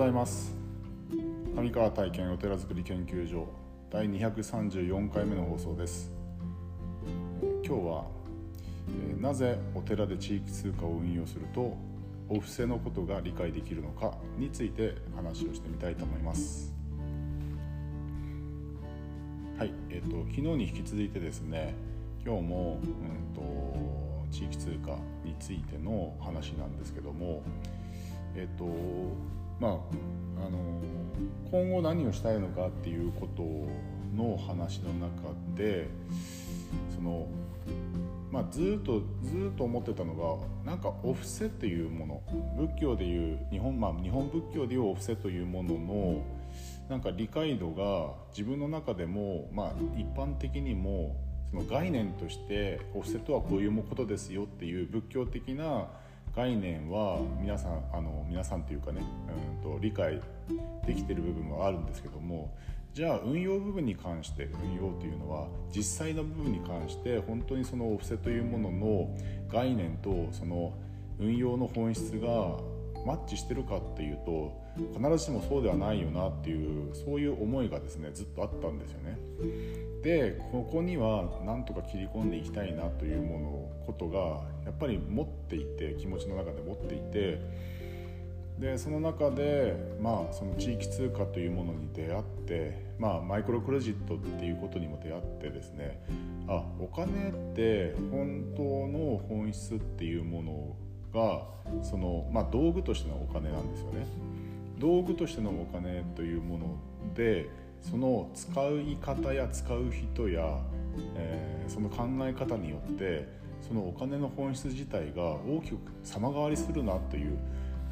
ございます。上川体験お寺づくり研究所第234回目の放送です。今日はなぜお寺で地域通貨を運用するとお布施のことが理解できるのかについて話をしてみたいと思います。はい、えっ、ー、と昨日に引き続いてですね今日も、うんと、地域通貨についての話なんですけどもえっ、ー、とまああの今後何をしたいのかっていうことの話の中でそのまあ、ずっとずっと思ってたのがなんかお布施っていうもの仏教でいう日本,、まあ、日本仏教でいうお布施というもののなんか理解度が自分の中でも、まあ、一般的にもその概念としてお布施とはこういうことですよっていう仏教的な概念は皆さんあの皆さんというかね、うんと理解できてる部分はあるんですけどもじゃあ運用部分に関して運用というのは実際の部分に関して本当にそのお布施というものの概念とその運用の本質がマッチしてるかっていうと必ずしもそうではないよなっていうそういう思いがですねずっとあったんですよね。でここにはなんとか切り込んでいきたいなというものことがやっぱり持っていて気持ちの中で持っていてでその中で、まあ、その地域通貨というものに出会って、まあ、マイクロクレジットっていうことにも出会ってですねあお金って本当の本質っていうものがその、まあ、道具としてのお金なんですよね。道具としてのお金というものでその使い方や使う人や、えー、その考え方によってそのお金の本質自体が大きく様変わりするなという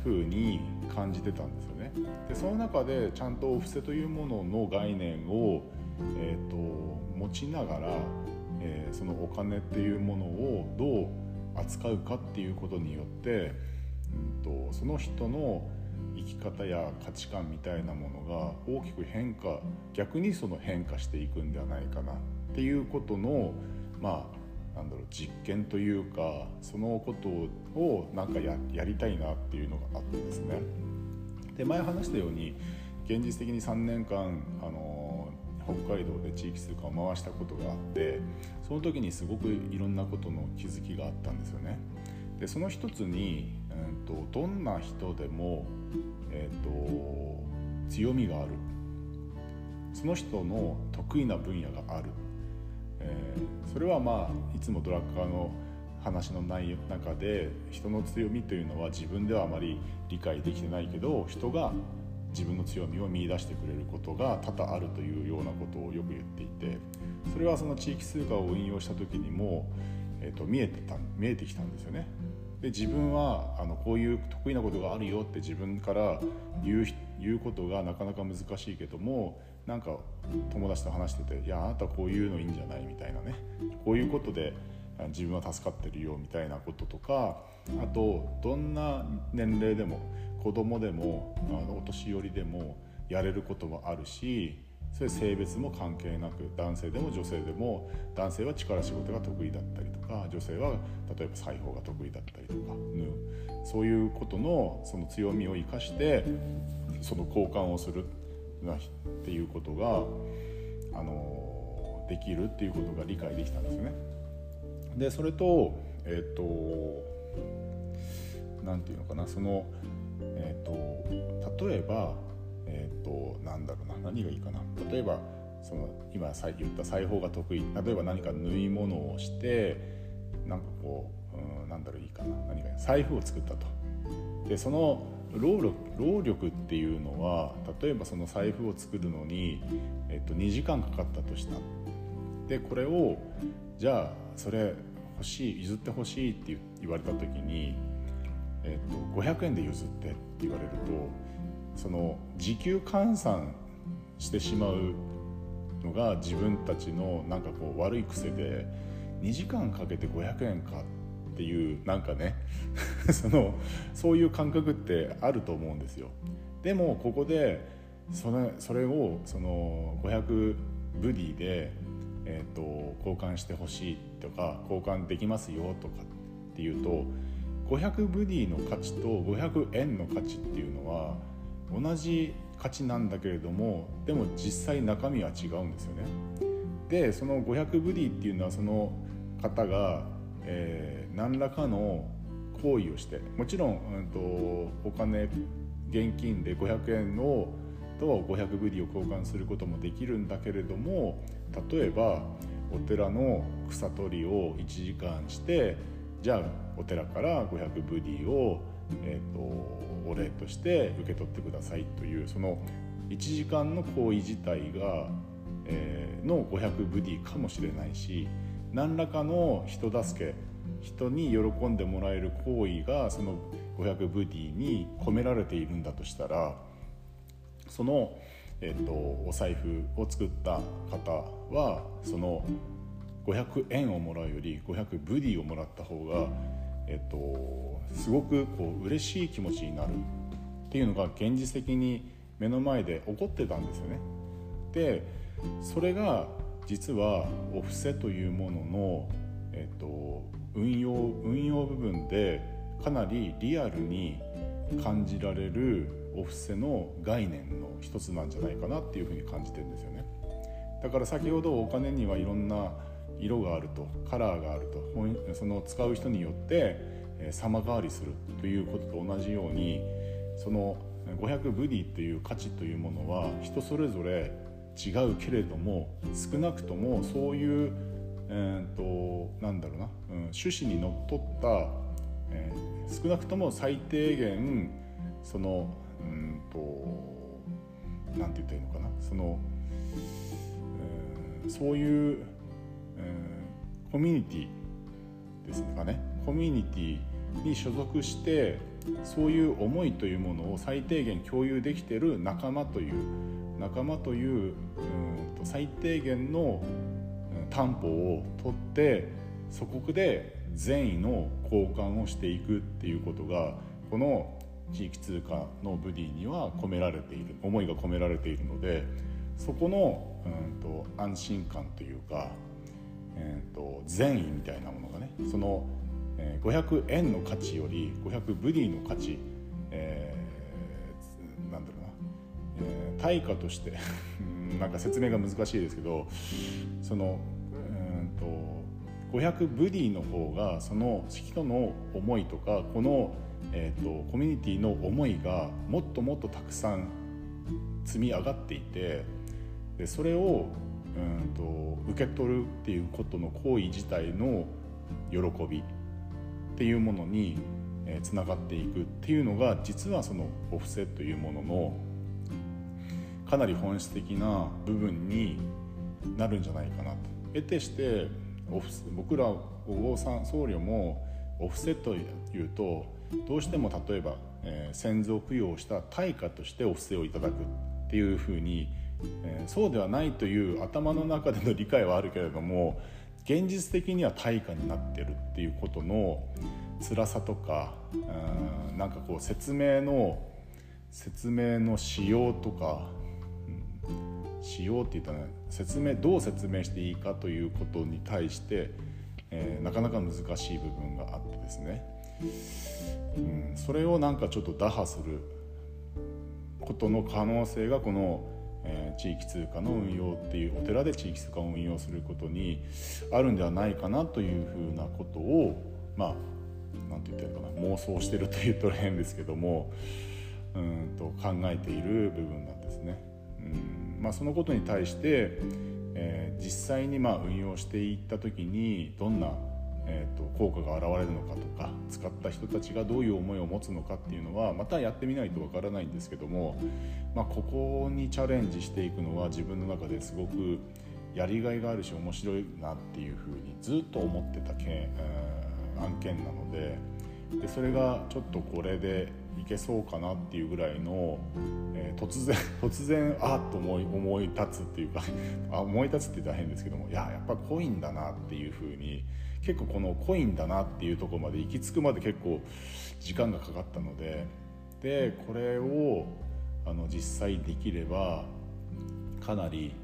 ふうに感じてたんですよね。でその中でちゃんとお布施というものの概念を、えーと、持ちながら、えー、そのお金っていうものをどう扱うかっていうことによって、うんと、その人の生き方や価値観みたいなものが大きく変化逆にその変化していくんではないかなっていうことのまあなんだろう実験というかそのことをなんかやりたいなっていうのがあってですねで前話したように現実的に3年間あの北海道で地域通貨を回したことがあってその時にすごくいろんなことの気づきがあったんですよね。でその一つに、えーと、どんな人でも、えーと強みがあるその人の得意な分野があるえー、それはまあいつもドラッカーの話の内容中で人の強みというのは自分ではあまり理解できてないけど人が自分の強みを見いだしてくれることが多々あるというようなことをよく言っていてそれはその地域通貨を運用した時にも、えーと、見えてた見えてきたんですよね。で自分はあのこういう得意なことがあるよって自分から言う言うことがなかなか難しいけどもなんか友達と話してて「いやあなたこういうのいいんじゃない?」みたいなねこういうことで自分は助かってるよみたいなこととかあとどんな年齢でも子供でもあのお年寄りでもやれることもあるしそれ性別も関係なく男性でも女性でも男性は力仕事が得意だったりとか女性は例えば裁縫が得意だったりとか縫うそういうことのその強みを生かしてその交換をするっていうことがあのできるっていうことが理解できたんですよね。でそれとえっ、ー、と何て言うのかなそのえっ、ー、と例えばえっ、ー、となんだろうな何がいいかな。例えばその今言った裁縫が得意。例えば何か縫い物をしてなんかこう、うん、なんだろういいかな。何か財布を作ったと。でその労力労力っていうのは例えばその財布を作るのに、えっと、2時間かかったとした。でこれをじゃあそれ欲しい譲ってほしいって言われた時に、えっと、500円で譲ってって言われるとその時給換算してしまうのが自分たちのなんかこう悪い癖で2時間かけて500円かっていうなんかね そのそういう感覚ってあると思うんですよ。でもここでそれそれをその500ブディで、えーと、交換してほしいとか交換できますよとかっていうと500ブディの価値と500円の価値っていうのは同じ価値なんだけれどもでも実際中身は違うんですよね。でその500ブディっていうのはその方が、えー、何らかの行為をしてもちろん、うんと、お金現金で500円をと500ブディを交換することもできるんだけれども例えばお寺の草取りを1時間してじゃあお寺から500ブディを、えーと、お礼として受け取ってくださいというその1時間の行為自体が、えー、の500ブディかもしれないし何らかの人助け人に喜んでもらえる行為がその500ブディに込められているんだとしたらその、えーと、お財布を作った方はその500円をもらうより500ブディをもらった方が、えーと、すごくこう嬉しい気持ちになるっていうのが現実的に目の前で起こってたんですよね。でそれが実はお布施というものの、えーと運用運用部分でかなりリアルに感じられるお布施の概念の一つなんじゃないかなっていうふうに感じてるんですよねだから先ほどお金にはいろんな色があるとカラーがあるとその使う人によって様変わりするということと同じようにその500ブディっていう価値というものは人それぞれ違うけれども少なくともそういう、えーと、なんだろうな、うん、趣旨にのっとった、えー、少なくとも最低限そのうんとなんて言ったらいいのかなその、うん、そういう、コミュニティですかね。コミュニティに所属してそういう思いというものを最低限共有できてる仲間という仲間といううんと最低限の担保を取ってそこで善意の交換をしていくっていうことがこの地域通貨のブディには込められている思いが込められているのでそこの、うんと、安心感というか、えーと、善意みたいなものがねその、えー、500円の価値より500ブディの価値、えー、なんだろうな、えー、対価として なんか説明が難しいですけどその、うんと500ブディの方がその人の思いとかこのえーと、コミュニティの思いがもっともっとたくさん積み上がっていてでそれをうんと受け取るっていうことの行為自体の喜びっていうものにつながっていくっていうのが実はそのオフセというもののかなり本質的な部分になるんじゃないかなと。得てして僕らお坊さん僧侶もオフセというとどうしても例えば、えー、先祖供養した対価としてお布施をいただくっていうふうに、えー、そうではないという頭の中での理解はあるけれども現実的には対価になってるっていうことの辛さとかうんなんかこう説明の説明の仕様とか、うん、仕様って言ったら説明どう説明していいかということに対して、えー、なかなか難しい部分があってですね。うん、それをなんかちょっと打破することの可能性がこの、えー、地域通貨の運用っていうお寺で地域通貨を運用することにあるんではないかなというふうなことをまあ何て言ったらいいかな妄想してるというと変ですけども うんと考えている部分なんですね。うんまあ、そのことに対して、えー、実際にまあ運用していった時にどんなえーと、効果が現れるのかとか使った人たちがどういう思いを持つのかっていうのはまたやってみないとわからないんですけども、まあ、ここにチャレンジしていくのは自分の中ですごくやりがいがあるし面白いなっていうふうにずっと思ってた件、案件なのででそれがちょっとこれでいけそうかなっていうぐらいの、えー、突然 突然あっと思い思い立つっていうか あ思い立つって言ったら変ですけどもいややっぱコインだなっていうふうに結構このコインだなっていうとこまで行き着くまで結構時間がかかったのででこれをあの実際できればかなり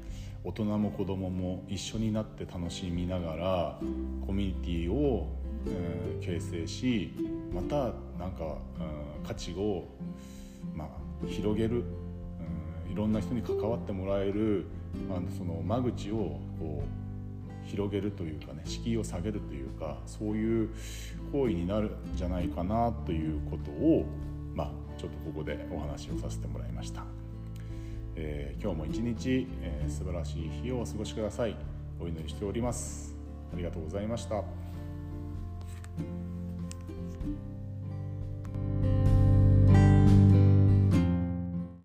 大人も子供も一緒になって楽しみながらコミュニティを、え、形成しまたなんか、うん、価値を、まあ、広げる、うん、いろんな人に関わってもらえるあのその間口をこう広げるというかね敷居を下げるというかそういう行為になるんじゃないかなということをまあちょっとここでお話をさせてもらいました。えー、今日も一日、えー、素晴らしい日をお過ごしください。お祈りしております。ありがとうございました。